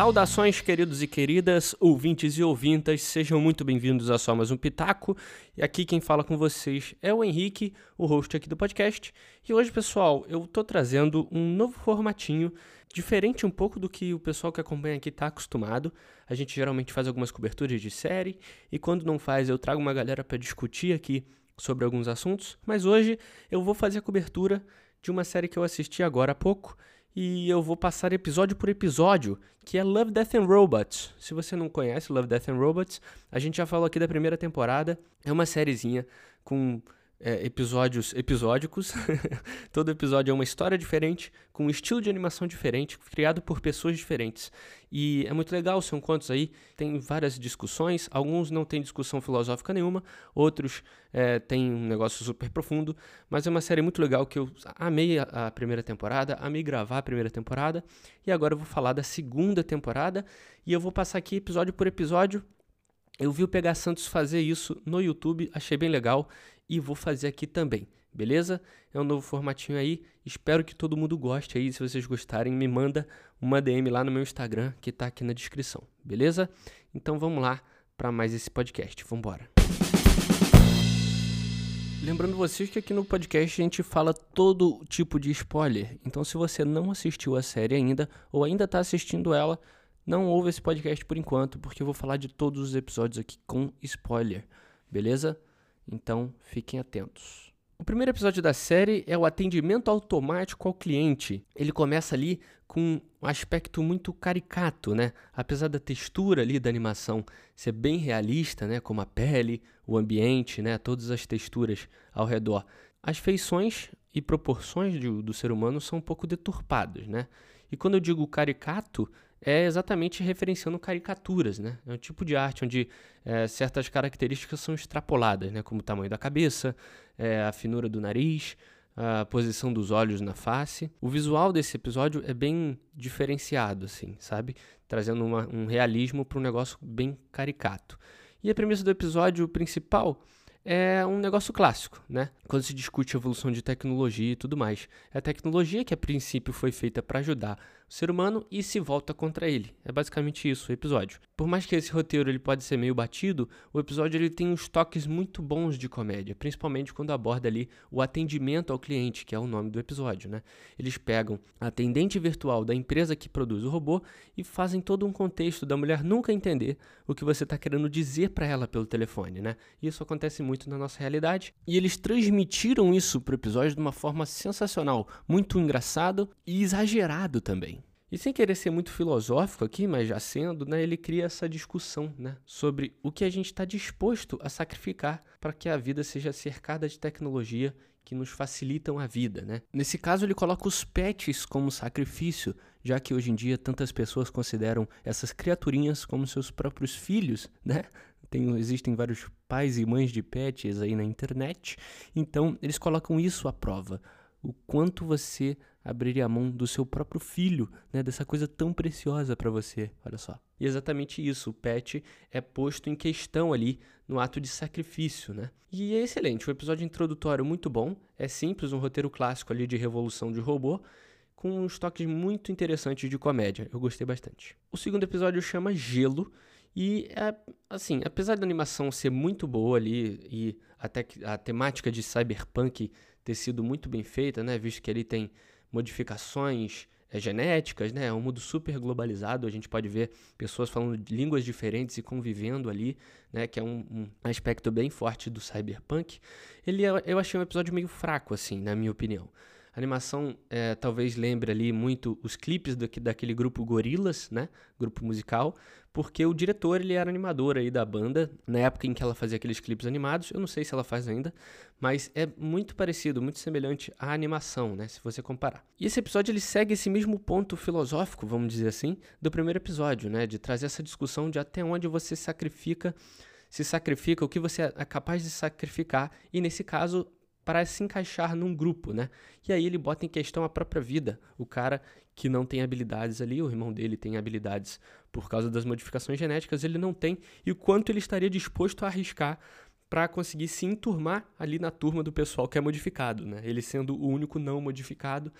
Saudações, queridos e queridas, ouvintes e ouvintas, sejam muito bem-vindos a Só Mais Um Pitaco. E aqui quem fala com vocês é o Henrique, o host aqui do podcast. E hoje, pessoal, eu tô trazendo um novo formatinho, diferente um pouco do que o pessoal que acompanha aqui tá acostumado. A gente geralmente faz algumas coberturas de série, e quando não faz, eu trago uma galera para discutir aqui sobre alguns assuntos. Mas hoje eu vou fazer a cobertura de uma série que eu assisti agora há pouco e eu vou passar episódio por episódio, que é Love, Death and Robots. Se você não conhece Love, Death and Robots, a gente já falou aqui da primeira temporada. É uma sériezinha com é, episódios episódicos. Todo episódio é uma história diferente, com um estilo de animação diferente, criado por pessoas diferentes. E é muito legal, são quantos aí? Tem várias discussões, alguns não tem discussão filosófica nenhuma, outros é, tem um negócio super profundo, mas é uma série muito legal que eu amei a primeira temporada, amei gravar a primeira temporada, e agora eu vou falar da segunda temporada, e eu vou passar aqui episódio por episódio, eu vi o Pegar Santos fazer isso no YouTube, achei bem legal e vou fazer aqui também, beleza? É um novo formatinho aí, espero que todo mundo goste aí. Se vocês gostarem, me manda uma DM lá no meu Instagram que tá aqui na descrição, beleza? Então vamos lá para mais esse podcast, vamos embora. Lembrando vocês que aqui no podcast a gente fala todo tipo de spoiler. Então, se você não assistiu a série ainda ou ainda está assistindo ela, não ouve esse podcast por enquanto, porque eu vou falar de todos os episódios aqui com spoiler, beleza? Então, fiquem atentos. O primeiro episódio da série é o atendimento automático ao cliente. Ele começa ali com um aspecto muito caricato, né? Apesar da textura ali da animação ser bem realista, né? Como a pele, o ambiente, né? Todas as texturas ao redor. As feições e proporções do, do ser humano são um pouco deturpadas, né? E quando eu digo caricato, é exatamente referenciando caricaturas, né? É um tipo de arte onde é, certas características são extrapoladas, né? Como o tamanho da cabeça, é, a finura do nariz, a posição dos olhos na face. O visual desse episódio é bem diferenciado, assim, sabe? Trazendo uma, um realismo para um negócio bem caricato. E a premissa do episódio principal é um negócio clássico, né? Quando se discute evolução de tecnologia e tudo mais. É a tecnologia que a princípio foi feita para ajudar ser humano e se volta contra ele. É basicamente isso o episódio. Por mais que esse roteiro ele pode ser meio batido, o episódio ele tem uns toques muito bons de comédia, principalmente quando aborda ali o atendimento ao cliente, que é o nome do episódio, né? Eles pegam a atendente virtual da empresa que produz o robô e fazem todo um contexto da mulher nunca entender o que você está querendo dizer para ela pelo telefone, né? Isso acontece muito na nossa realidade e eles transmitiram isso pro episódio de uma forma sensacional, muito engraçado e exagerado também. E sem querer ser muito filosófico aqui, mas já sendo, né, ele cria essa discussão né, sobre o que a gente está disposto a sacrificar para que a vida seja cercada de tecnologia que nos facilitam a vida. Né? Nesse caso, ele coloca os pets como sacrifício, já que hoje em dia tantas pessoas consideram essas criaturinhas como seus próprios filhos, né? Tem, existem vários pais e mães de pets aí na internet, então eles colocam isso à prova. O quanto você abriria a mão do seu próprio filho, né, dessa coisa tão preciosa para você, olha só. E exatamente isso, o pet é posto em questão ali no ato de sacrifício, né? E é excelente, um episódio introdutório muito bom, é simples, um roteiro clássico ali de revolução de robô, com uns toques muito interessantes de comédia, eu gostei bastante. O segundo episódio chama Gelo, e, é, assim, apesar da animação ser muito boa ali e até a temática de cyberpunk ter sido muito bem feita, né, visto que ali tem modificações é, genéticas, né? É um mundo super globalizado. A gente pode ver pessoas falando línguas diferentes e convivendo ali, né? Que é um, um aspecto bem forte do cyberpunk. Ele é, eu achei um episódio meio fraco, assim, na minha opinião. A animação é, talvez lembre ali muito os clipes do, daquele grupo Gorilas, né? Grupo musical, porque o diretor ele era animador aí da banda na época em que ela fazia aqueles clipes animados. Eu não sei se ela faz ainda, mas é muito parecido, muito semelhante à animação, né? Se você comparar. E esse episódio ele segue esse mesmo ponto filosófico, vamos dizer assim, do primeiro episódio, né? De trazer essa discussão de até onde você sacrifica se sacrifica, o que você é capaz de sacrificar, e nesse caso, para se encaixar num grupo, né? E aí ele bota em questão a própria vida. O cara que não tem habilidades ali, o irmão dele tem habilidades por causa das modificações genéticas, ele não tem, e o quanto ele estaria disposto a arriscar para conseguir se enturmar ali na turma do pessoal que é modificado, né? Ele sendo o único não modificado.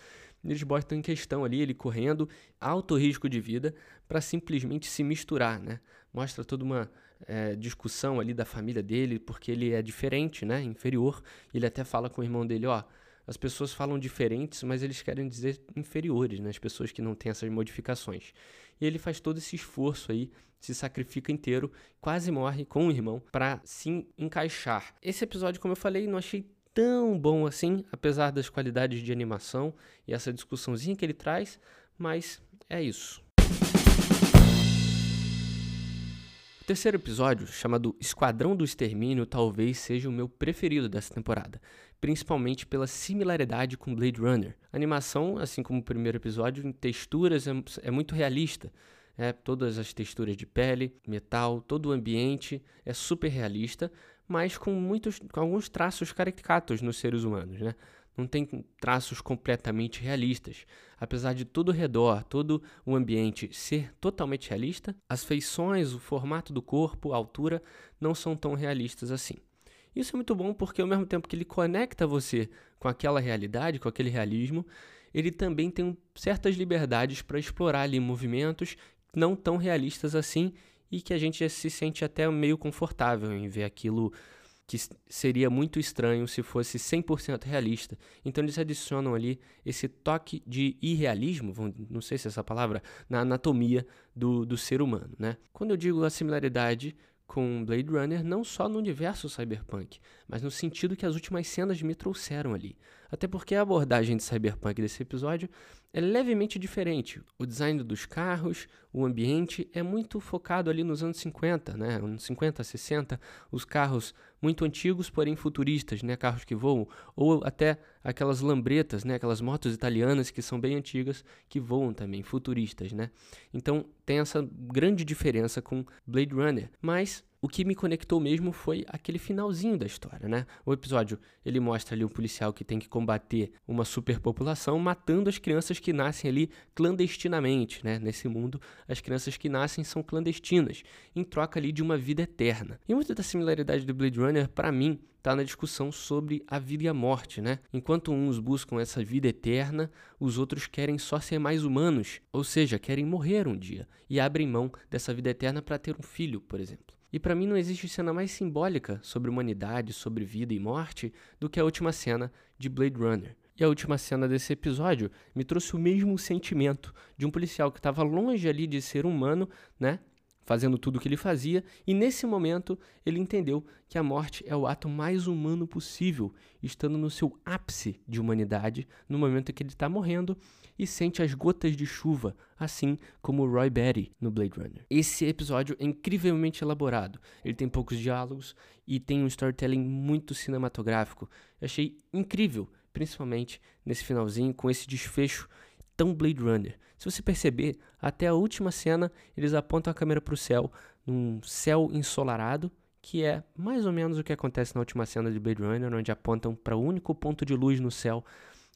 eles botam em questão ali ele correndo alto risco de vida para simplesmente se misturar, né? Mostra toda uma é, discussão ali da família dele, porque ele é diferente, né? Inferior. Ele até fala com o irmão dele, ó, as pessoas falam diferentes, mas eles querem dizer inferiores, né? As pessoas que não têm essas modificações. E ele faz todo esse esforço aí, se sacrifica inteiro, quase morre com o irmão para se encaixar. Esse episódio, como eu falei, não achei tão bom assim, apesar das qualidades de animação e essa discussãozinha que ele traz, mas é isso. Terceiro episódio, chamado Esquadrão do Extermínio, talvez seja o meu preferido dessa temporada, principalmente pela similaridade com Blade Runner. A animação, assim como o primeiro episódio, em texturas é, é muito realista. É, todas as texturas de pele, metal, todo o ambiente é super realista, mas com muitos, com alguns traços caricatos nos seres humanos, né? Não tem traços completamente realistas. Apesar de todo o redor, todo o ambiente ser totalmente realista, as feições, o formato do corpo, a altura não são tão realistas assim. Isso é muito bom porque ao mesmo tempo que ele conecta você com aquela realidade, com aquele realismo, ele também tem certas liberdades para explorar ali movimentos não tão realistas assim e que a gente se sente até meio confortável em ver aquilo que seria muito estranho se fosse 100% realista. Então eles adicionam ali esse toque de irrealismo, não sei se é essa palavra, na anatomia do, do ser humano. Né? Quando eu digo a similaridade com Blade Runner, não só no universo cyberpunk, mas no sentido que as últimas cenas me trouxeram ali. Até porque a abordagem de cyberpunk desse episódio é levemente diferente. O design dos carros, o ambiente é muito focado ali nos anos 50, né? Anos 50, 60, os carros muito antigos, porém futuristas, né? Carros que voam, ou até aquelas lambretas, né? Aquelas motos italianas que são bem antigas, que voam também, futuristas, né? Então tem essa grande diferença com Blade Runner, mas o que me conectou mesmo foi aquele finalzinho da história, né? O episódio, ele mostra ali um policial que tem que combater uma superpopulação matando as crianças que nascem ali clandestinamente, né? Nesse mundo, as crianças que nascem são clandestinas, em troca ali de uma vida eterna. E muita da similaridade do Blade Runner, para mim, está na discussão sobre a vida e a morte, né? Enquanto uns buscam essa vida eterna, os outros querem só ser mais humanos, ou seja, querem morrer um dia e abrem mão dessa vida eterna para ter um filho, por exemplo. E para mim não existe cena mais simbólica sobre humanidade, sobre vida e morte do que a última cena de Blade Runner. E a última cena desse episódio me trouxe o mesmo sentimento de um policial que estava longe ali de ser humano, né? Fazendo tudo o que ele fazia, e nesse momento ele entendeu que a morte é o ato mais humano possível, estando no seu ápice de humanidade, no momento em que ele está morrendo e sente as gotas de chuva, assim como Roy Batty no Blade Runner. Esse episódio é incrivelmente elaborado, ele tem poucos diálogos e tem um storytelling muito cinematográfico. Eu achei incrível, principalmente nesse finalzinho, com esse desfecho tão Blade Runner. Se você perceber, até a última cena eles apontam a câmera para o céu, num céu ensolarado, que é mais ou menos o que acontece na última cena de Blade Runner, onde apontam para o único ponto de luz no céu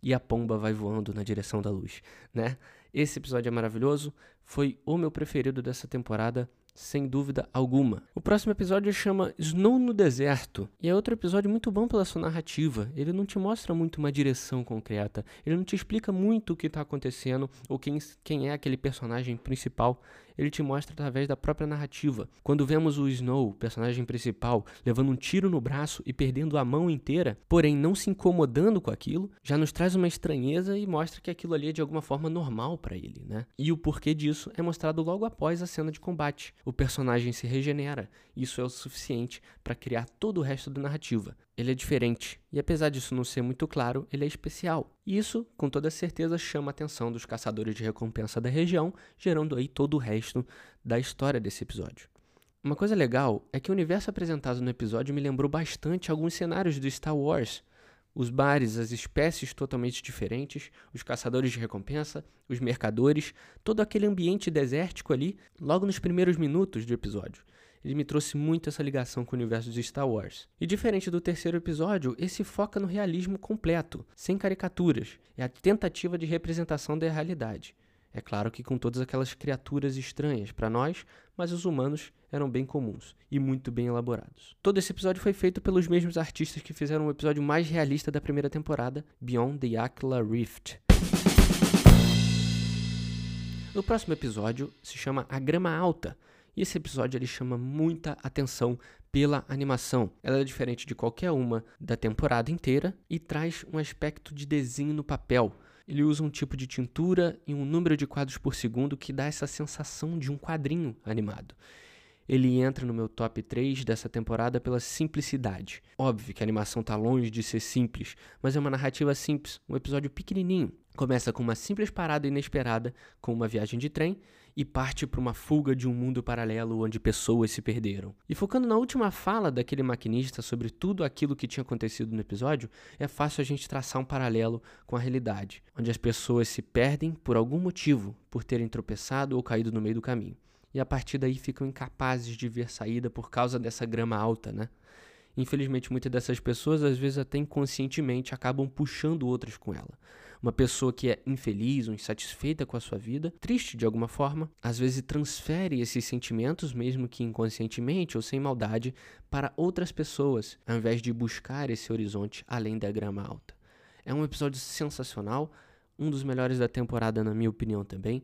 e a pomba vai voando na direção da luz, né? Esse episódio é maravilhoso, foi o meu preferido dessa temporada sem dúvida alguma. O próximo episódio chama Snow no Deserto e é outro episódio muito bom pela sua narrativa. Ele não te mostra muito uma direção concreta, ele não te explica muito o que está acontecendo ou quem, quem é aquele personagem principal ele te mostra através da própria narrativa. Quando vemos o Snow, personagem principal, levando um tiro no braço e perdendo a mão inteira, porém não se incomodando com aquilo, já nos traz uma estranheza e mostra que aquilo ali é de alguma forma normal para ele, né? E o porquê disso é mostrado logo após a cena de combate. O personagem se regenera. Isso é o suficiente para criar todo o resto da narrativa. Ele é diferente, e apesar disso não ser muito claro, ele é especial. E isso, com toda certeza, chama a atenção dos caçadores de recompensa da região, gerando aí todo o resto da história desse episódio. Uma coisa legal é que o universo apresentado no episódio me lembrou bastante alguns cenários do Star Wars. Os bares, as espécies totalmente diferentes, os caçadores de recompensa, os mercadores, todo aquele ambiente desértico ali, logo nos primeiros minutos do episódio ele me trouxe muito essa ligação com o universo de Star Wars. E diferente do terceiro episódio, esse foca no realismo completo, sem caricaturas. É a tentativa de representação da realidade. É claro que com todas aquelas criaturas estranhas para nós, mas os humanos eram bem comuns e muito bem elaborados. Todo esse episódio foi feito pelos mesmos artistas que fizeram o episódio mais realista da primeira temporada, Beyond the Aquila Rift. No próximo episódio se chama A Grama Alta. E esse episódio ele chama muita atenção pela animação. Ela é diferente de qualquer uma da temporada inteira e traz um aspecto de desenho no papel. Ele usa um tipo de tintura e um número de quadros por segundo que dá essa sensação de um quadrinho animado. Ele entra no meu top 3 dessa temporada pela simplicidade. Óbvio que a animação está longe de ser simples, mas é uma narrativa simples, um episódio pequenininho. Começa com uma simples parada inesperada, com uma viagem de trem, e parte para uma fuga de um mundo paralelo onde pessoas se perderam. E focando na última fala daquele maquinista sobre tudo aquilo que tinha acontecido no episódio, é fácil a gente traçar um paralelo com a realidade, onde as pessoas se perdem por algum motivo, por terem tropeçado ou caído no meio do caminho e a partir daí ficam incapazes de ver saída por causa dessa grama alta, né? Infelizmente, muitas dessas pessoas, às vezes até inconscientemente, acabam puxando outras com ela. Uma pessoa que é infeliz ou insatisfeita com a sua vida, triste de alguma forma, às vezes transfere esses sentimentos, mesmo que inconscientemente ou sem maldade, para outras pessoas, ao invés de buscar esse horizonte além da grama alta. É um episódio sensacional, um dos melhores da temporada, na minha opinião também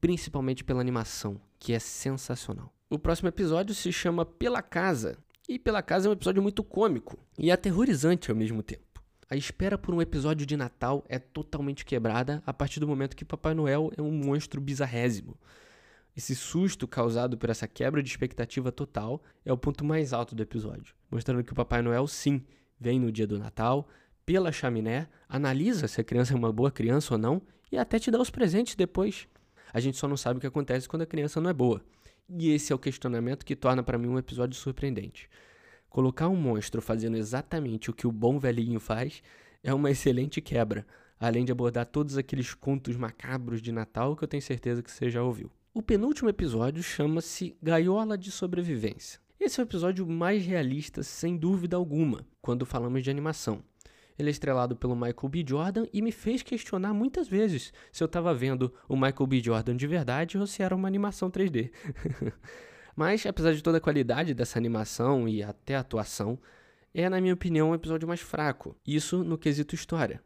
principalmente pela animação, que é sensacional. O próximo episódio se chama Pela Casa, e Pela Casa é um episódio muito cômico e aterrorizante ao mesmo tempo. A espera por um episódio de Natal é totalmente quebrada a partir do momento que Papai Noel é um monstro bizarrésimo. Esse susto causado por essa quebra de expectativa total é o ponto mais alto do episódio, mostrando que o Papai Noel, sim, vem no dia do Natal, pela chaminé, analisa se a criança é uma boa criança ou não e até te dá os presentes depois. A gente só não sabe o que acontece quando a criança não é boa. E esse é o questionamento que torna para mim um episódio surpreendente. Colocar um monstro fazendo exatamente o que o bom velhinho faz é uma excelente quebra, além de abordar todos aqueles contos macabros de Natal que eu tenho certeza que você já ouviu. O penúltimo episódio chama-se Gaiola de Sobrevivência. Esse é o episódio mais realista, sem dúvida alguma, quando falamos de animação. Ele é estrelado pelo Michael B. Jordan e me fez questionar muitas vezes se eu estava vendo o Michael B. Jordan de verdade ou se era uma animação 3D. Mas, apesar de toda a qualidade dessa animação e até a atuação, é, na minha opinião, um episódio mais fraco. Isso no quesito história.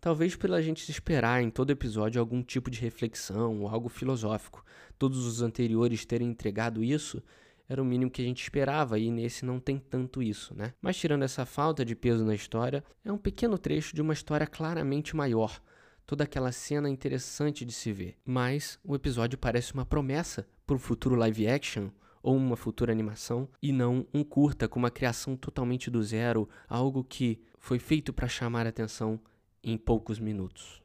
Talvez pela gente esperar em todo episódio algum tipo de reflexão ou algo filosófico. Todos os anteriores terem entregado isso, era o mínimo que a gente esperava e nesse não tem tanto isso, né? Mas tirando essa falta de peso na história, é um pequeno trecho de uma história claramente maior. Toda aquela cena interessante de se ver. Mas o episódio parece uma promessa para o futuro live action ou uma futura animação e não um curta com uma criação totalmente do zero, algo que foi feito para chamar a atenção em poucos minutos.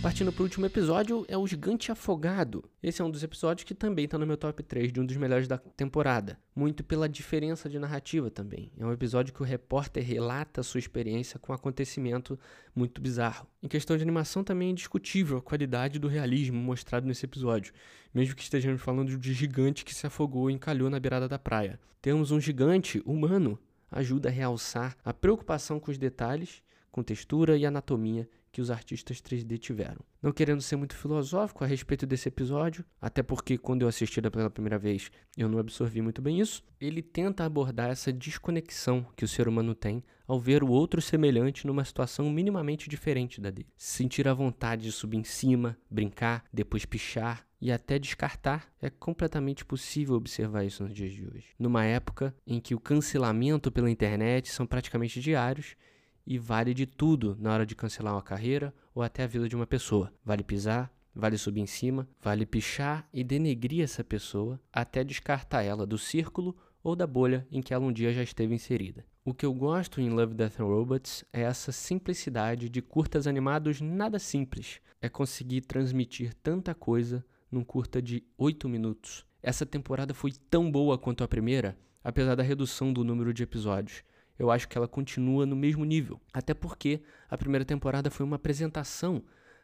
Partindo para o último episódio, é o Gigante Afogado. Esse é um dos episódios que também está no meu top 3 de um dos melhores da temporada. Muito pela diferença de narrativa também. É um episódio que o repórter relata sua experiência com um acontecimento muito bizarro. Em questão de animação, também é indiscutível a qualidade do realismo mostrado nesse episódio, mesmo que estejamos falando de gigante que se afogou e encalhou na beirada da praia. Temos um gigante humano, ajuda a realçar a preocupação com os detalhes, com textura e anatomia que os artistas 3D tiveram. Não querendo ser muito filosófico a respeito desse episódio, até porque quando eu assisti pela primeira vez eu não absorvi muito bem isso, ele tenta abordar essa desconexão que o ser humano tem ao ver o outro semelhante numa situação minimamente diferente da dele. Sentir a vontade de subir em cima, brincar, depois pichar e até descartar, é completamente possível observar isso nos dias de hoje. Numa época em que o cancelamento pela internet são praticamente diários e vale de tudo na hora de cancelar uma carreira ou até a vida de uma pessoa. Vale pisar, vale subir em cima, vale pichar e denegrir essa pessoa até descartar ela do círculo ou da bolha em que ela um dia já esteve inserida. O que eu gosto em Love, Death and Robots é essa simplicidade de curtas animados nada simples. É conseguir transmitir tanta coisa num curta de 8 minutos. Essa temporada foi tão boa quanto a primeira, apesar da redução do número de episódios eu acho que ela continua no mesmo nível. Até porque a primeira temporada foi uma apresentação,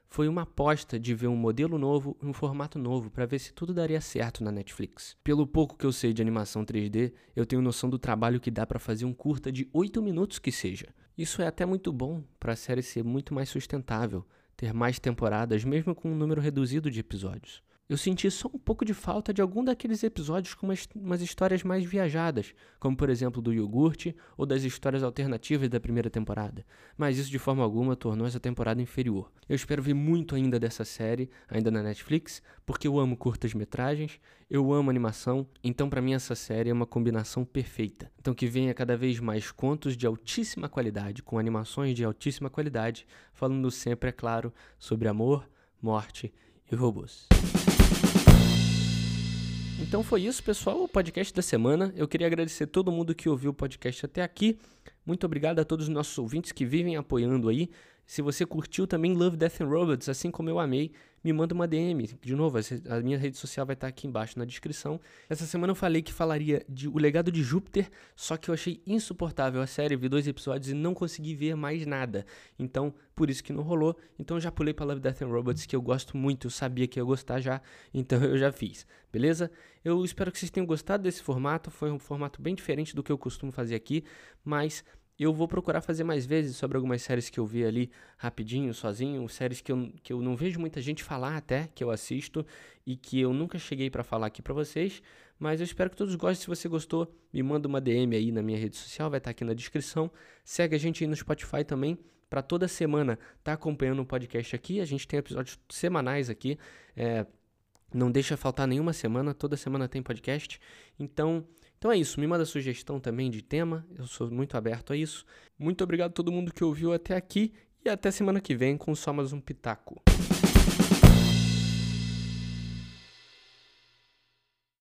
foi uma aposta de ver um modelo novo, um formato novo, para ver se tudo daria certo na Netflix. Pelo pouco que eu sei de animação 3D, eu tenho noção do trabalho que dá para fazer um curta de 8 minutos que seja. Isso é até muito bom para a série ser muito mais sustentável, ter mais temporadas, mesmo com um número reduzido de episódios. Eu senti só um pouco de falta de algum daqueles episódios com umas, umas, histórias mais viajadas, como por exemplo do iogurte ou das histórias alternativas da primeira temporada. Mas isso de forma alguma tornou essa temporada inferior. Eu espero ver muito ainda dessa série, ainda na Netflix, porque eu amo curtas-metragens, eu amo animação, então para mim essa série é uma combinação perfeita. Então que venha cada vez mais contos de altíssima qualidade, com animações de altíssima qualidade, falando sempre, é claro, sobre amor, morte e robôs. Então foi isso, pessoal, o podcast da semana. Eu queria agradecer todo mundo que ouviu o podcast até aqui. Muito obrigado a todos os nossos ouvintes que vivem apoiando aí. Se você curtiu também Love, Death and Robots, assim como eu amei, me manda uma DM. De novo, a minha rede social vai estar aqui embaixo na descrição. Essa semana eu falei que falaria de O Legado de Júpiter, só que eu achei insuportável a série, vi dois episódios e não consegui ver mais nada. Então, por isso que não rolou. Então já pulei para Love, Death and Robots, que eu gosto muito, eu sabia que ia gostar já, então eu já fiz. Beleza? Eu espero que vocês tenham gostado desse formato, foi um formato bem diferente do que eu costumo fazer aqui, mas eu vou procurar fazer mais vezes sobre algumas séries que eu vi ali rapidinho, sozinho, séries que eu, que eu não vejo muita gente falar até, que eu assisto e que eu nunca cheguei para falar aqui para vocês, mas eu espero que todos gostem. Se você gostou, me manda uma DM aí na minha rede social, vai estar tá aqui na descrição. Segue a gente aí no Spotify também, para toda semana tá acompanhando o podcast aqui. A gente tem episódios semanais aqui, é, não deixa faltar nenhuma semana, toda semana tem podcast. Então, então é isso, me manda sugestão também de tema, eu sou muito aberto a isso. Muito obrigado a todo mundo que ouviu até aqui e até semana que vem com só mais um pitaco.